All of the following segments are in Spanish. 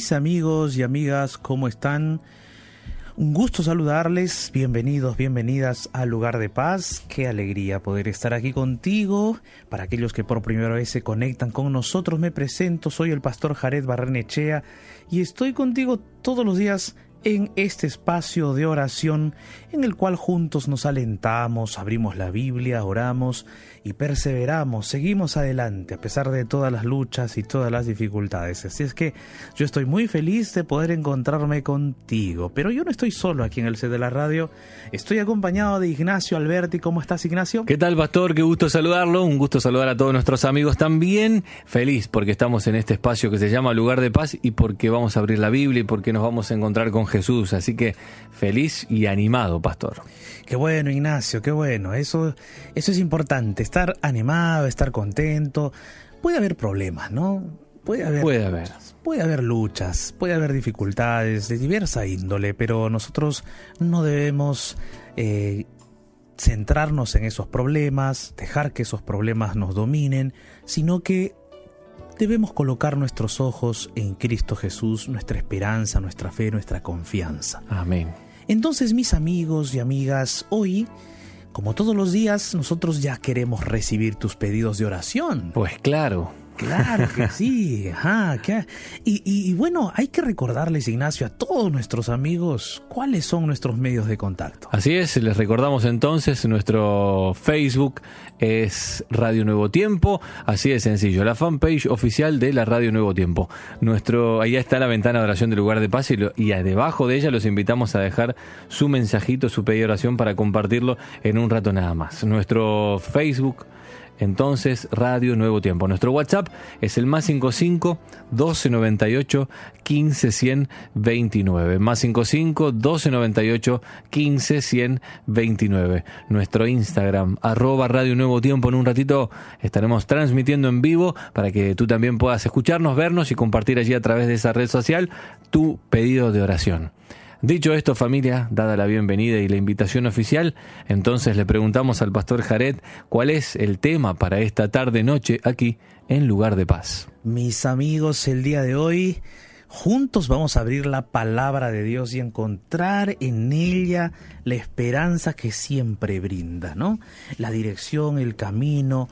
mis amigos y amigas, ¿cómo están? Un gusto saludarles, bienvenidos, bienvenidas al lugar de paz. Qué alegría poder estar aquí contigo. Para aquellos que por primera vez se conectan con nosotros, me presento, soy el pastor Jared Barrenechea y estoy contigo todos los días en este espacio de oración en el cual juntos nos alentamos, abrimos la Biblia, oramos y perseveramos, seguimos adelante a pesar de todas las luchas y todas las dificultades. Así es que yo estoy muy feliz de poder encontrarme contigo, pero yo no estoy solo aquí en el set de la radio, estoy acompañado de Ignacio Alberti. ¿Cómo estás Ignacio? ¿Qué tal Pastor? Qué gusto saludarlo, un gusto saludar a todos nuestros amigos también. Feliz porque estamos en este espacio que se llama Lugar de Paz y porque vamos a abrir la Biblia y porque nos vamos a encontrar con Jesús. Así que feliz y animado, Pastor. Qué bueno, Ignacio, qué bueno. Eso, eso es importante, estar animado, estar contento. Puede haber problemas, ¿no? Puede haber, puede haber. Puede haber luchas, puede haber dificultades de diversa índole, pero nosotros no debemos eh, centrarnos en esos problemas, dejar que esos problemas nos dominen, sino que debemos colocar nuestros ojos en Cristo Jesús, nuestra esperanza, nuestra fe, nuestra confianza. Amén. Entonces, mis amigos y amigas, hoy, como todos los días, nosotros ya queremos recibir tus pedidos de oración. Pues claro. Claro que sí, ajá. Y, bueno, hay que recordarles, Ignacio, a todos nuestros amigos cuáles son nuestros medios de contacto. Así es, les recordamos entonces, nuestro Facebook es Radio Nuevo Tiempo, así de sencillo, la fanpage oficial de la Radio Nuevo Tiempo. Nuestro, ahí está la ventana de oración del lugar de paz y, y debajo de ella los invitamos a dejar su mensajito, su pedido de oración para compartirlo en un rato nada más. Nuestro Facebook entonces Radio Nuevo Tiempo. Nuestro WhatsApp es el más 55 1298 15 100 29. Más 55 1298 15 100 29. Nuestro Instagram, arroba Radio Nuevo Tiempo. En un ratito estaremos transmitiendo en vivo para que tú también puedas escucharnos, vernos y compartir allí a través de esa red social tu pedido de oración. Dicho esto, familia, dada la bienvenida y la invitación oficial, entonces le preguntamos al pastor Jared cuál es el tema para esta tarde-noche aquí en Lugar de Paz. Mis amigos, el día de hoy, juntos vamos a abrir la palabra de Dios y encontrar en ella la esperanza que siempre brinda, ¿no? La dirección, el camino,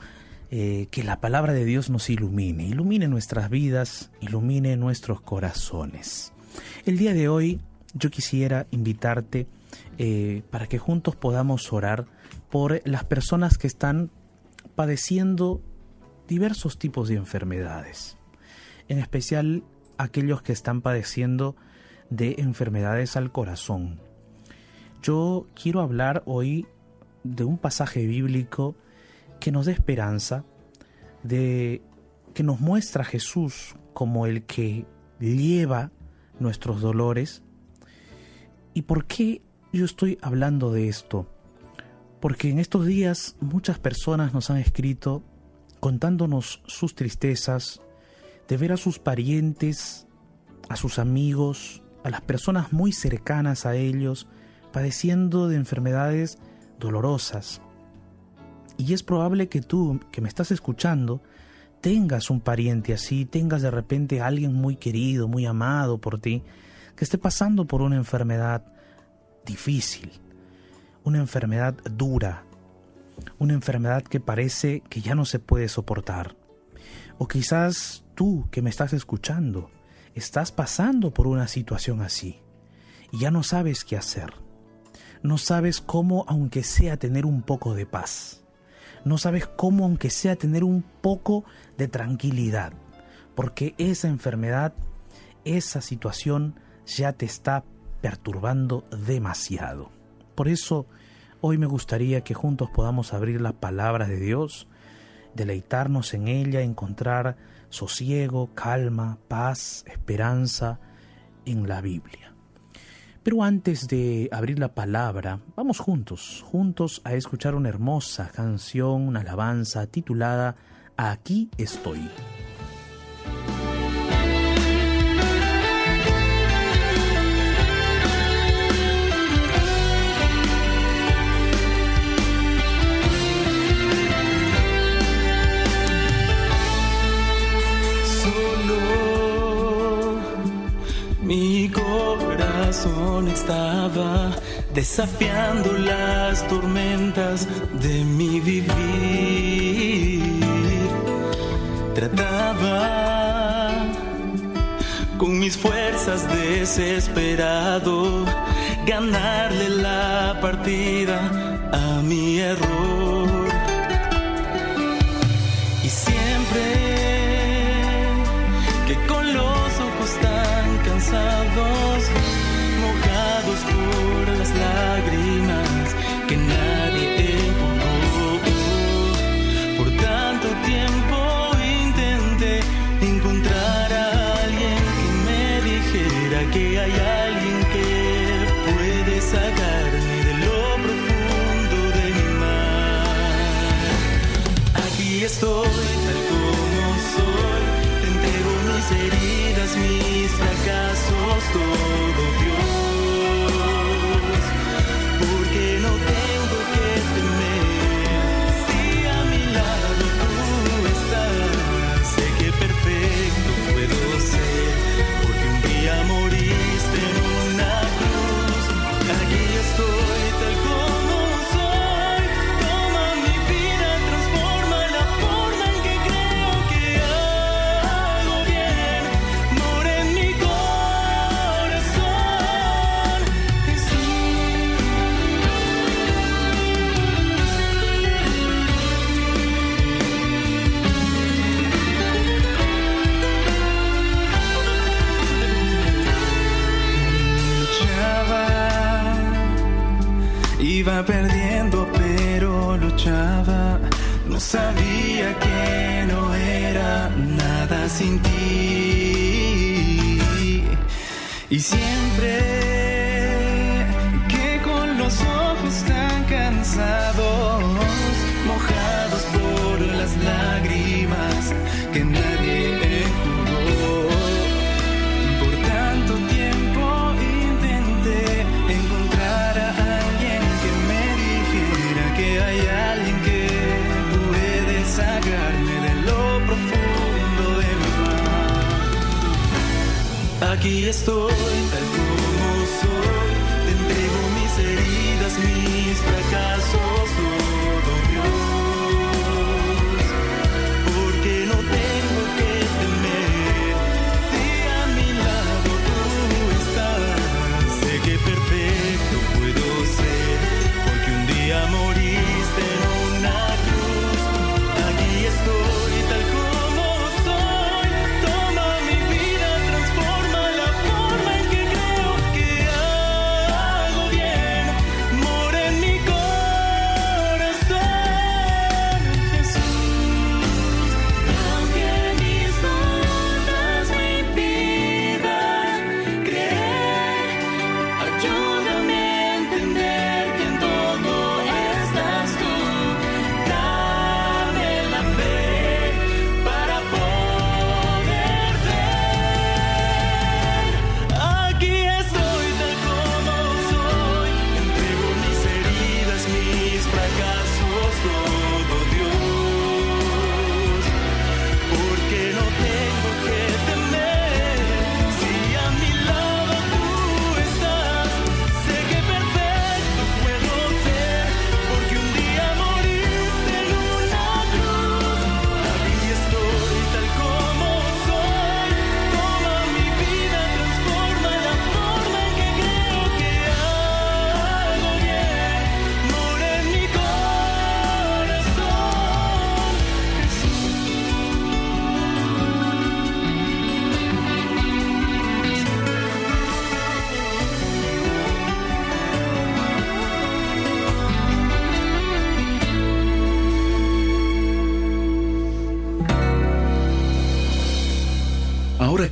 eh, que la palabra de Dios nos ilumine, ilumine nuestras vidas, ilumine nuestros corazones. El día de hoy yo quisiera invitarte eh, para que juntos podamos orar por las personas que están padeciendo diversos tipos de enfermedades, en especial aquellos que están padeciendo de enfermedades al corazón. Yo quiero hablar hoy de un pasaje bíblico que nos da esperanza, de que nos muestra a Jesús como el que lleva nuestros dolores ¿Y por qué yo estoy hablando de esto? Porque en estos días muchas personas nos han escrito contándonos sus tristezas, de ver a sus parientes, a sus amigos, a las personas muy cercanas a ellos, padeciendo de enfermedades dolorosas. Y es probable que tú, que me estás escuchando, tengas un pariente así, tengas de repente a alguien muy querido, muy amado por ti, que esté pasando por una enfermedad difícil, una enfermedad dura, una enfermedad que parece que ya no se puede soportar. O quizás tú que me estás escuchando, estás pasando por una situación así y ya no sabes qué hacer. No sabes cómo, aunque sea tener un poco de paz. No sabes cómo, aunque sea tener un poco de tranquilidad. Porque esa enfermedad, esa situación ya te está perturbando demasiado. Por eso, hoy me gustaría que juntos podamos abrir la palabra de Dios, deleitarnos en ella, encontrar sosiego, calma, paz, esperanza en la Biblia. Pero antes de abrir la palabra, vamos juntos, juntos a escuchar una hermosa canción, una alabanza titulada Aquí estoy. desafiando las tormentas de mi vivir. Trataba con mis fuerzas desesperado ganarle la partida a mi error. Y siempre Iba perdiendo pero luchaba, no sabía que no era nada sin ti. Y siempre estou.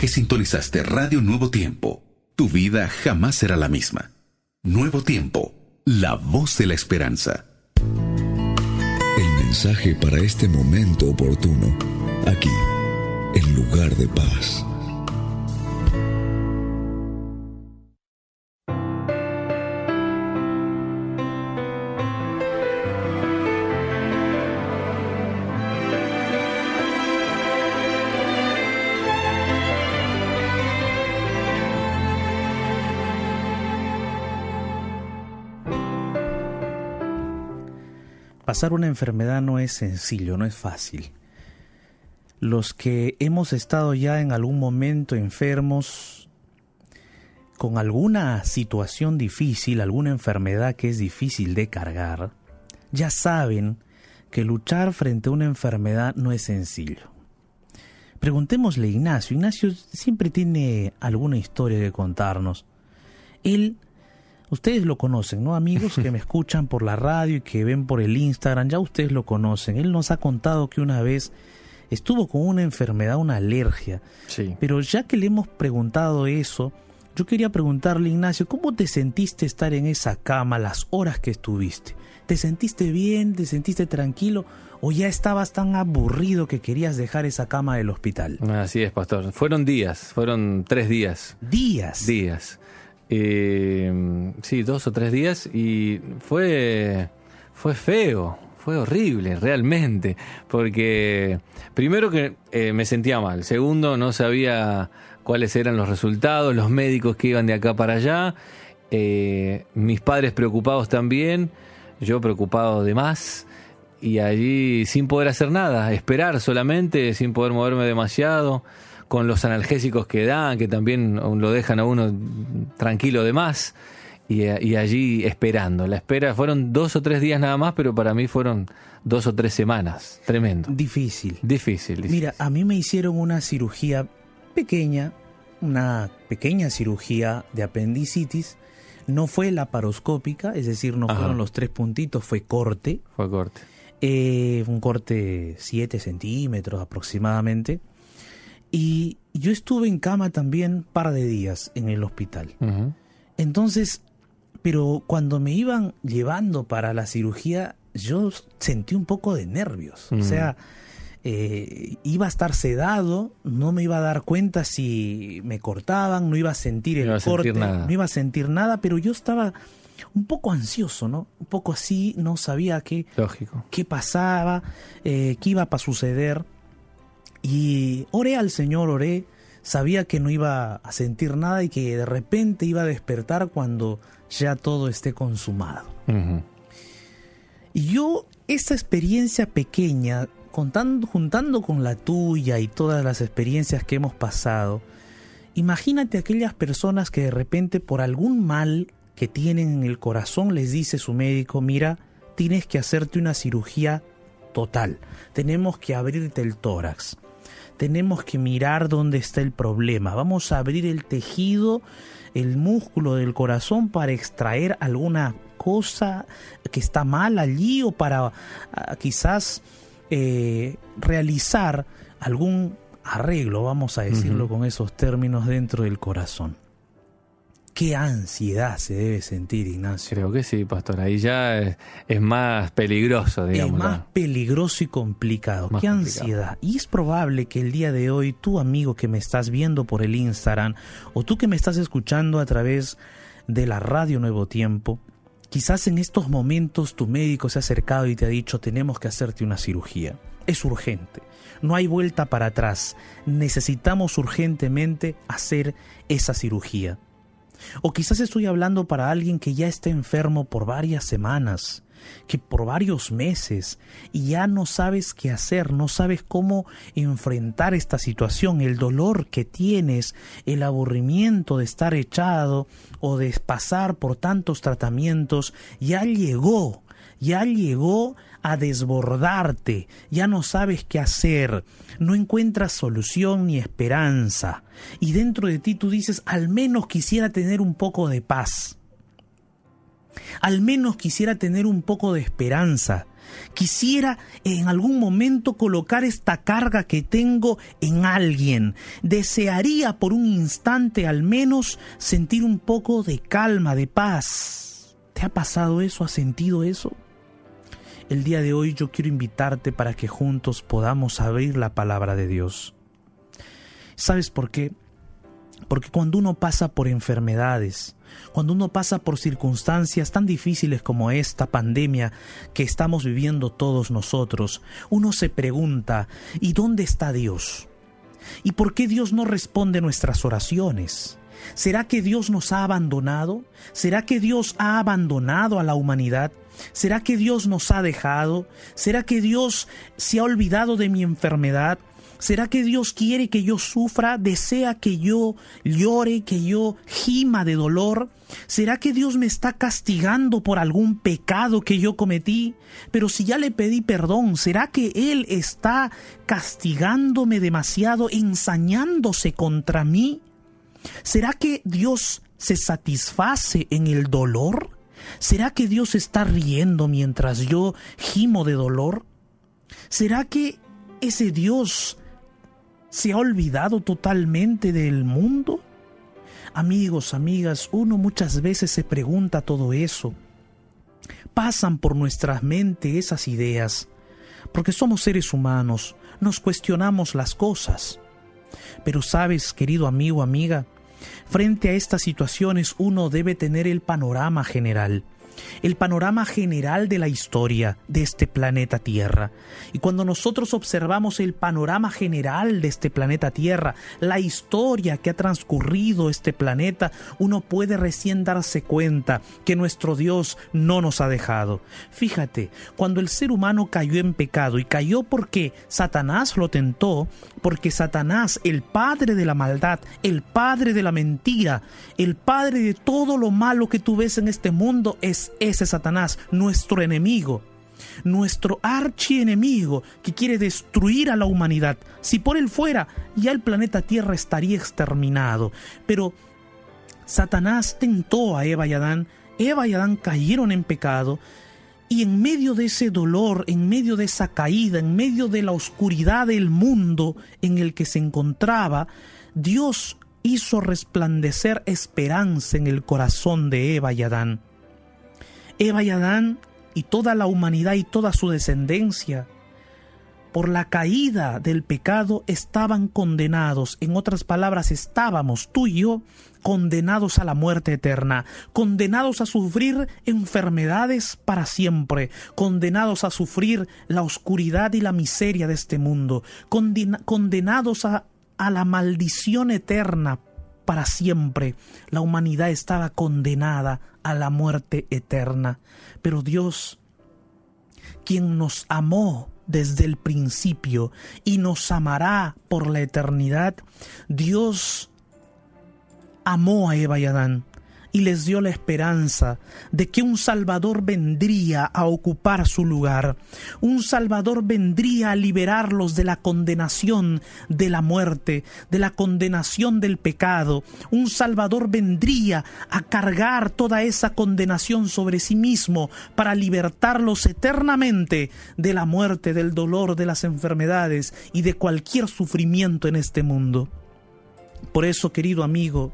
sintonizaste Radio Nuevo Tiempo, tu vida jamás será la misma. Nuevo Tiempo, la voz de la esperanza. El mensaje para este momento oportuno, aquí, en lugar de paz. Una enfermedad no es sencillo, no es fácil. Los que hemos estado ya en algún momento enfermos, con alguna situación difícil, alguna enfermedad que es difícil de cargar, ya saben que luchar frente a una enfermedad no es sencillo. Preguntémosle a Ignacio. Ignacio siempre tiene alguna historia que contarnos. Él, ustedes lo conocen, ¿no? Amigos que me escuchan por la radio y que ven por el Instagram, ya ustedes lo conocen. Él nos ha contado que una vez estuvo con una enfermedad, una alergia. Sí. Pero ya que le hemos preguntado eso, yo quería preguntarle, Ignacio, ¿cómo te sentiste estar en esa cama las horas que estuviste? ¿Te sentiste bien? ¿Te sentiste tranquilo? ¿O ya estabas tan aburrido que querías dejar esa cama del hospital? Así es, pastor. Fueron días, fueron tres días. Días. Días. Eh, sí, dos o tres días y fue, fue feo, fue horrible realmente, porque primero que eh, me sentía mal, segundo no sabía cuáles eran los resultados, los médicos que iban de acá para allá, eh, mis padres preocupados también, yo preocupado de más y allí sin poder hacer nada, esperar solamente, sin poder moverme demasiado, con los analgésicos que dan, que también lo dejan a uno tranquilo de más, y, y allí esperando. La espera fueron dos o tres días nada más, pero para mí fueron dos o tres semanas. Tremendo. Difícil. Difícil. difícil. Mira, a mí me hicieron una cirugía pequeña, una pequeña cirugía de apendicitis. No fue laparoscópica, es decir, no Ajá. fueron los tres puntitos, fue corte. Fue corte. Eh, un corte 7 centímetros aproximadamente. Y yo estuve en cama también par de días en el hospital. Entonces, pero cuando me iban llevando para la cirugía, yo sentí un poco de nervios. O sea, eh, iba a estar sedado, no me iba a dar cuenta si me cortaban, no iba a sentir No el iba a sentir corte, nada. no iba a sentir nada, pero yo estaba un poco ansioso, ¿no? Un poco así, no sabía qué, Lógico. qué pasaba, eh, qué iba a suceder. Y oré al Señor, oré, sabía que no iba a sentir nada y que de repente iba a despertar cuando ya todo esté consumado. Y yo, esta experiencia pequeña, contando, juntando con la tuya y todas las experiencias que hemos pasado, imagínate aquellas personas que de repente por algún mal que tienen en el corazón les dice su médico, mira, tienes que hacerte una cirugía total, tenemos que abrirte el tórax, tenemos que mirar dónde está el problema, vamos a abrir el tejido, el músculo del corazón para extraer alguna cosa que está mal allí o para ah, quizás eh, realizar algún arreglo, vamos a decirlo con esos términos, dentro del corazón. Qué ansiedad se debe sentir, Ignacio. Creo que sí, pastor. Ahí ya es, es más peligroso, Es digamos. más ¿no? peligroso y complicado. Más Qué complicado. ansiedad. Y es probable que el día de hoy, tú amigo que me estás viendo por el Instagram, o tú que me estás escuchando a través de la radio Nuevo Tiempo, quizás en estos momentos tu médico se ha acercado y te ha dicho tenemos que hacerte una cirugía. Es urgente. No hay vuelta para atrás. Necesitamos urgentemente hacer esa cirugía. O quizás estoy hablando para alguien que ya está enfermo por varias semanas, que por varios meses, y ya no sabes qué hacer, no sabes cómo enfrentar esta situación, el dolor que tienes, el aburrimiento de estar echado o de pasar por tantos tratamientos, ya llegó, ya llegó a desbordarte, ya no sabes qué hacer, no encuentras solución ni esperanza, y dentro de ti tú dices, al menos quisiera tener un poco de paz, al menos quisiera tener un poco de esperanza, quisiera en algún momento colocar esta carga que tengo en alguien, desearía por un instante al menos sentir un poco de calma, de paz. ¿Te ha pasado eso? ¿Has sentido eso? El día de hoy yo quiero invitarte para que juntos podamos abrir la palabra de Dios. ¿Sabes por qué? Porque cuando uno pasa por enfermedades, cuando uno pasa por circunstancias tan difíciles como esta pandemia que estamos viviendo todos nosotros, uno se pregunta, ¿y dónde está Dios? ¿Y por qué Dios no responde nuestras oraciones? ¿Será que Dios nos ha abandonado? ¿Será que Dios ha abandonado a la humanidad? ¿Será que Dios nos ha dejado? ¿Será que Dios se ha olvidado de mi enfermedad? ¿Será que Dios quiere que yo sufra? ¿Desea que yo llore, que yo gima de dolor? ¿Será que Dios me está castigando por algún pecado que yo cometí? Pero si ya le pedí perdón, ¿será que Él está castigándome demasiado, ensañándose contra mí? ¿Será que Dios se satisface en el dolor? ¿Será que Dios está riendo mientras yo gimo de dolor? ¿Será que ese Dios se ha olvidado totalmente del mundo? Amigos, amigas, uno muchas veces se pregunta todo eso. Pasan por nuestras mentes esas ideas, porque somos seres humanos, nos cuestionamos las cosas. Pero sabes, querido amigo, amiga, frente a estas situaciones uno debe tener el panorama general el panorama general de la historia de este planeta Tierra. Y cuando nosotros observamos el panorama general de este planeta Tierra, la historia que ha transcurrido este planeta, uno puede recién darse cuenta que nuestro Dios no nos ha dejado. Fíjate, cuando el ser humano cayó en pecado y cayó porque Satanás lo tentó, porque Satanás, el padre de la maldad, el padre de la mentira, el padre de todo lo malo que tú ves en este mundo, es ese Satanás, nuestro enemigo, nuestro archienemigo que quiere destruir a la humanidad. Si por él fuera, ya el planeta Tierra estaría exterminado. Pero Satanás tentó a Eva y Adán, Eva y Adán cayeron en pecado, y en medio de ese dolor, en medio de esa caída, en medio de la oscuridad del mundo en el que se encontraba, Dios hizo resplandecer esperanza en el corazón de Eva y Adán. Eva y Adán y toda la humanidad y toda su descendencia, por la caída del pecado estaban condenados. En otras palabras, estábamos tú y yo condenados a la muerte eterna, condenados a sufrir enfermedades para siempre, condenados a sufrir la oscuridad y la miseria de este mundo, condenados a, a la maldición eterna para siempre. La humanidad estaba condenada a la muerte eterna. Pero Dios, quien nos amó desde el principio y nos amará por la eternidad, Dios amó a Eva y Adán y les dio la esperanza de que un Salvador vendría a ocupar su lugar. Un Salvador vendría a liberarlos de la condenación de la muerte, de la condenación del pecado. Un Salvador vendría a cargar toda esa condenación sobre sí mismo para libertarlos eternamente de la muerte, del dolor, de las enfermedades y de cualquier sufrimiento en este mundo. Por eso, querido amigo,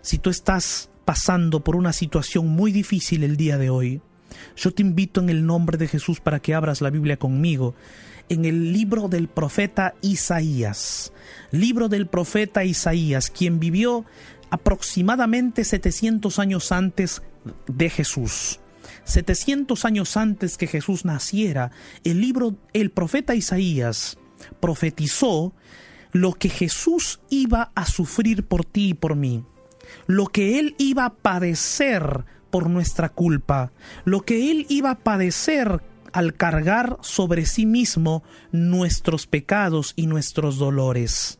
si tú estás pasando por una situación muy difícil el día de hoy, yo te invito en el nombre de Jesús para que abras la Biblia conmigo en el libro del profeta Isaías. Libro del profeta Isaías, quien vivió aproximadamente 700 años antes de Jesús. 700 años antes que Jesús naciera, el libro el profeta Isaías profetizó lo que Jesús iba a sufrir por ti y por mí lo que Él iba a padecer por nuestra culpa, lo que Él iba a padecer al cargar sobre sí mismo nuestros pecados y nuestros dolores.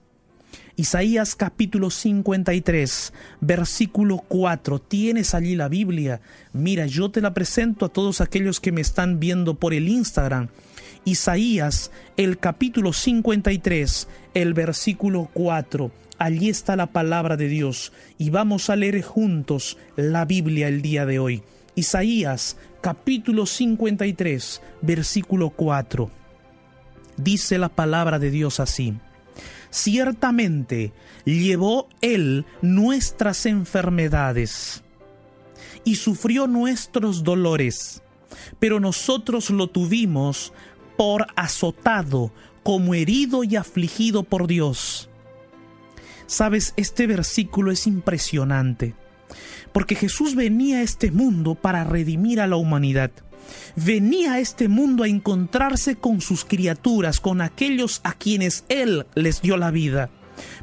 Isaías capítulo 53, versículo 4. ¿Tienes allí la Biblia? Mira, yo te la presento a todos aquellos que me están viendo por el Instagram. Isaías, el capítulo 53, el versículo 4 allí está la palabra de Dios y vamos a leer juntos la Biblia el día de hoy. Isaías capítulo 53 versículo 4. Dice la palabra de Dios así. Ciertamente llevó Él nuestras enfermedades y sufrió nuestros dolores, pero nosotros lo tuvimos por azotado, como herido y afligido por Dios Sabes, este versículo es impresionante, porque Jesús venía a este mundo para redimir a la humanidad. Venía a este mundo a encontrarse con sus criaturas, con aquellos a quienes Él les dio la vida.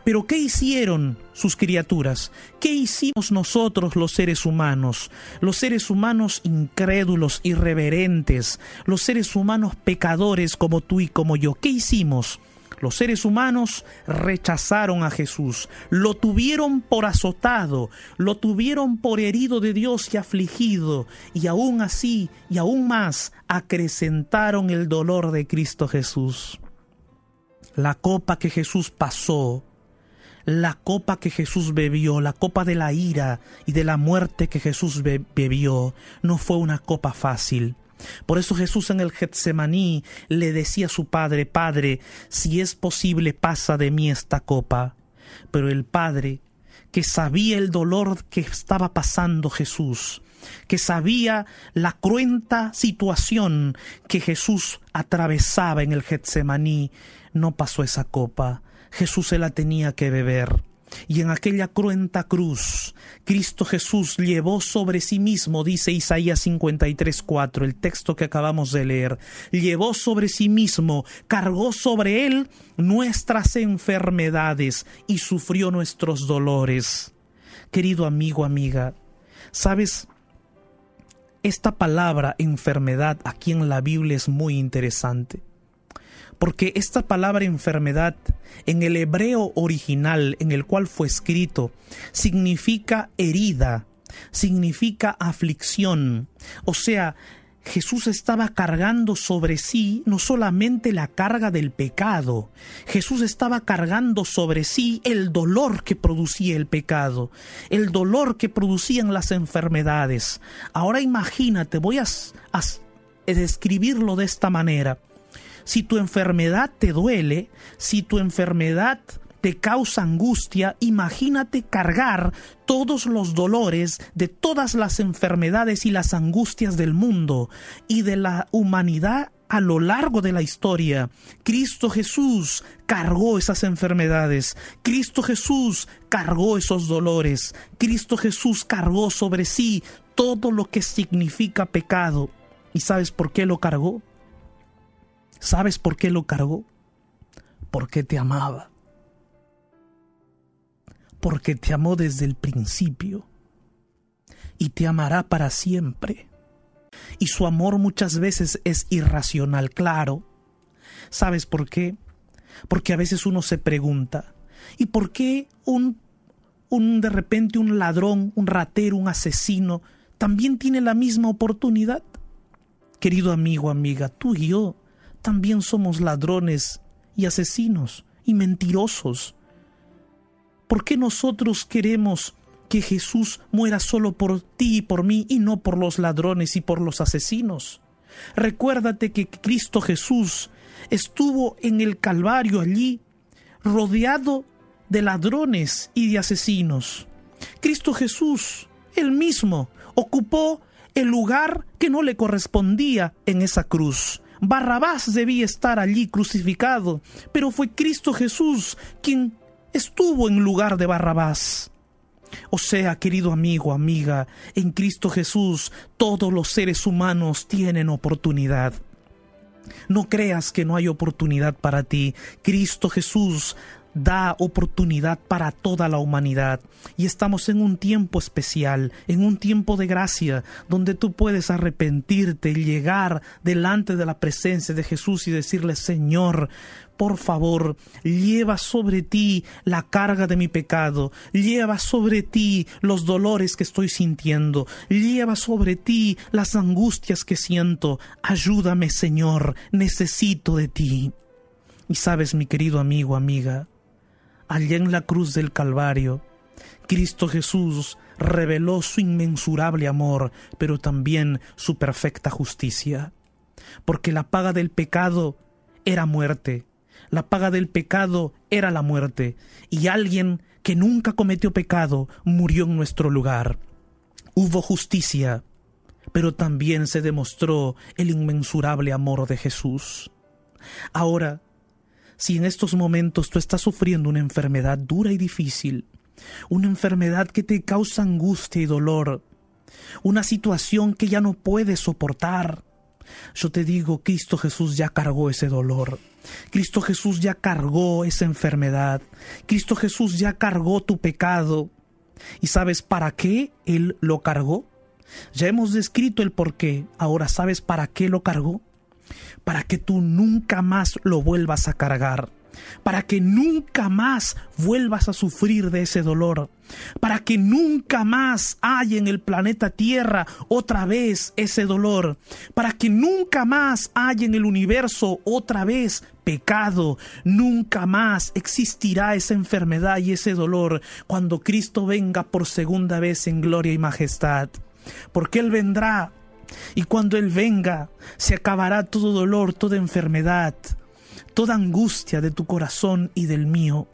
Pero ¿qué hicieron sus criaturas? ¿Qué hicimos nosotros los seres humanos? Los seres humanos incrédulos, irreverentes, los seres humanos pecadores como tú y como yo. ¿Qué hicimos? Los seres humanos rechazaron a Jesús, lo tuvieron por azotado, lo tuvieron por herido de Dios y afligido, y aún así, y aún más, acrecentaron el dolor de Cristo Jesús. La copa que Jesús pasó, la copa que Jesús bebió, la copa de la ira y de la muerte que Jesús be bebió, no fue una copa fácil. Por eso Jesús en el Getsemaní le decía a su padre, Padre, si es posible, pasa de mí esta copa. Pero el padre, que sabía el dolor que estaba pasando Jesús, que sabía la cruenta situación que Jesús atravesaba en el Getsemaní, no pasó esa copa. Jesús se la tenía que beber. Y en aquella cruenta cruz, Cristo Jesús llevó sobre sí mismo, dice Isaías 53:4, el texto que acabamos de leer, llevó sobre sí mismo, cargó sobre él nuestras enfermedades y sufrió nuestros dolores. Querido amigo, amiga, ¿sabes? Esta palabra enfermedad aquí en la Biblia es muy interesante porque esta palabra enfermedad en el hebreo original en el cual fue escrito significa herida, significa aflicción. O sea, Jesús estaba cargando sobre sí no solamente la carga del pecado, Jesús estaba cargando sobre sí el dolor que producía el pecado, el dolor que producían las enfermedades. Ahora imagínate, voy a, a describirlo de esta manera. Si tu enfermedad te duele, si tu enfermedad te causa angustia, imagínate cargar todos los dolores de todas las enfermedades y las angustias del mundo y de la humanidad a lo largo de la historia. Cristo Jesús cargó esas enfermedades. Cristo Jesús cargó esos dolores. Cristo Jesús cargó sobre sí todo lo que significa pecado. ¿Y sabes por qué lo cargó? ¿Sabes por qué lo cargó? Porque te amaba. Porque te amó desde el principio. Y te amará para siempre. Y su amor muchas veces es irracional, claro. ¿Sabes por qué? Porque a veces uno se pregunta, ¿y por qué un, un de repente un ladrón, un ratero, un asesino, también tiene la misma oportunidad? Querido amigo, amiga, tú y yo también somos ladrones y asesinos y mentirosos. ¿Por qué nosotros queremos que Jesús muera solo por ti y por mí y no por los ladrones y por los asesinos? Recuérdate que Cristo Jesús estuvo en el Calvario allí, rodeado de ladrones y de asesinos. Cristo Jesús, él mismo, ocupó el lugar que no le correspondía en esa cruz. Barrabás debía estar allí crucificado, pero fue Cristo Jesús quien estuvo en lugar de Barrabás. O sea, querido amigo, amiga, en Cristo Jesús todos los seres humanos tienen oportunidad. No creas que no hay oportunidad para ti. Cristo Jesús da oportunidad para toda la humanidad. Y estamos en un tiempo especial, en un tiempo de gracia, donde tú puedes arrepentirte y llegar delante de la presencia de Jesús y decirle, Señor, por favor, lleva sobre ti la carga de mi pecado, lleva sobre ti los dolores que estoy sintiendo, lleva sobre ti las angustias que siento. Ayúdame, Señor, necesito de ti. Y sabes, mi querido amigo, amiga, allá en la cruz del Calvario, Cristo Jesús reveló su inmensurable amor, pero también su perfecta justicia. Porque la paga del pecado era muerte, la paga del pecado era la muerte, y alguien que nunca cometió pecado murió en nuestro lugar. Hubo justicia, pero también se demostró el inmensurable amor de Jesús. Ahora, si en estos momentos tú estás sufriendo una enfermedad dura y difícil, una enfermedad que te causa angustia y dolor, una situación que ya no puedes soportar, yo te digo, Cristo Jesús ya cargó ese dolor. Cristo Jesús ya cargó esa enfermedad. Cristo Jesús ya cargó tu pecado. ¿Y sabes para qué Él lo cargó? Ya hemos descrito el por qué. Ahora sabes para qué lo cargó. Para que tú nunca más lo vuelvas a cargar para que nunca más vuelvas a sufrir de ese dolor, para que nunca más haya en el planeta Tierra otra vez ese dolor, para que nunca más haya en el universo otra vez pecado, nunca más existirá esa enfermedad y ese dolor cuando Cristo venga por segunda vez en gloria y majestad, porque Él vendrá y cuando Él venga se acabará todo dolor, toda enfermedad, toda angustia de tu corazón y del mío.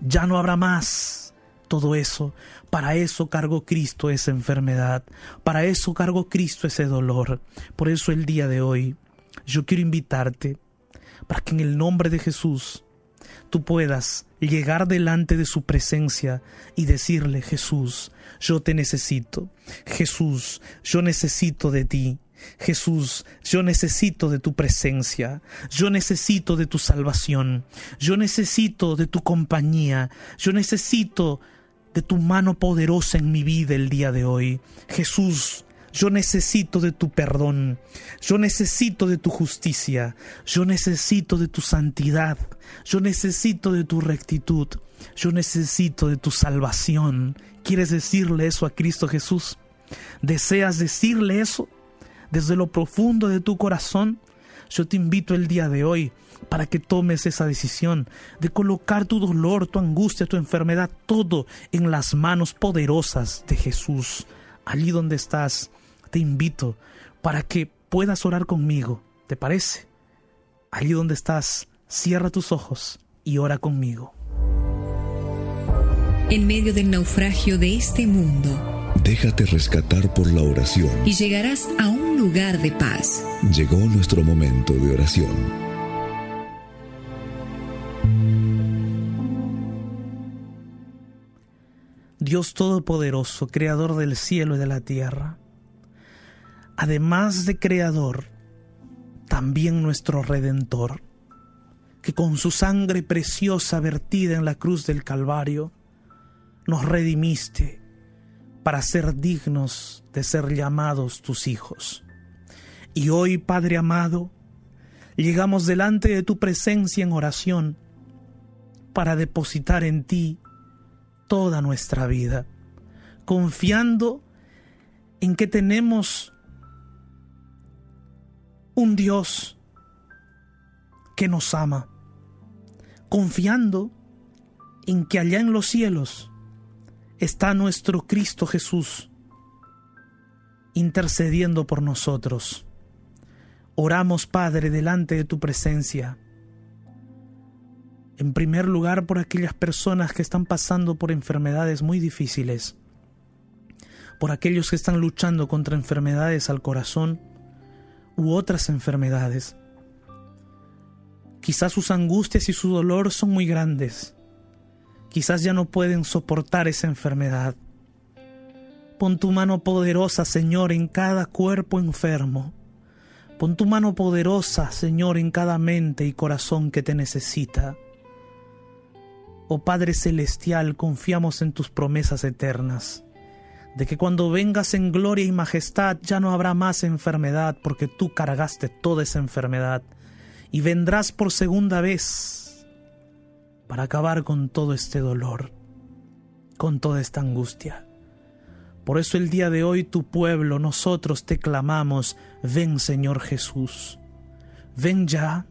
Ya no habrá más todo eso. Para eso cargó Cristo esa enfermedad. Para eso cargó Cristo ese dolor. Por eso el día de hoy yo quiero invitarte para que en el nombre de Jesús tú puedas llegar delante de su presencia y decirle, Jesús, yo te necesito. Jesús, yo necesito de ti. Jesús, yo necesito de tu presencia, yo necesito de tu salvación, yo necesito de tu compañía, yo necesito de tu mano poderosa en mi vida el día de hoy. Jesús, yo necesito de tu perdón, yo necesito de tu justicia, yo necesito de tu santidad, yo necesito de tu rectitud, yo necesito de tu salvación. ¿Quieres decirle eso a Cristo Jesús? ¿Deseas decirle eso? desde lo profundo de tu corazón, yo te invito el día de hoy para que tomes esa decisión de colocar tu dolor, tu angustia, tu enfermedad, todo en las manos poderosas de Jesús. Allí donde estás, te invito para que puedas orar conmigo. ¿Te parece? Allí donde estás, cierra tus ojos y ora conmigo. En medio del naufragio de este mundo, Déjate rescatar por la oración. y llegarás a un lugar de paz. Llegó nuestro momento de oración. Dios Todopoderoso, Creador del cielo y de la tierra, además de Creador, también nuestro Redentor, que con su sangre preciosa vertida en la cruz del Calvario, nos redimiste para ser dignos de ser llamados tus hijos. Y hoy, Padre amado, llegamos delante de tu presencia en oración para depositar en ti toda nuestra vida, confiando en que tenemos un Dios que nos ama, confiando en que allá en los cielos está nuestro Cristo Jesús intercediendo por nosotros. Oramos, Padre, delante de tu presencia. En primer lugar, por aquellas personas que están pasando por enfermedades muy difíciles, por aquellos que están luchando contra enfermedades al corazón u otras enfermedades. Quizás sus angustias y su dolor son muy grandes. Quizás ya no pueden soportar esa enfermedad. Pon tu mano poderosa, Señor, en cada cuerpo enfermo. Pon tu mano poderosa, Señor, en cada mente y corazón que te necesita. Oh Padre Celestial, confiamos en tus promesas eternas, de que cuando vengas en gloria y majestad ya no habrá más enfermedad, porque tú cargaste toda esa enfermedad, y vendrás por segunda vez para acabar con todo este dolor, con toda esta angustia. Por eso el día de hoy tu pueblo, nosotros te clamamos, ven Señor Jesús, ven ya.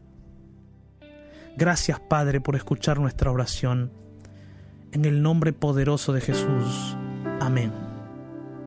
Gracias Padre por escuchar nuestra oración. En el nombre poderoso de Jesús. Amén.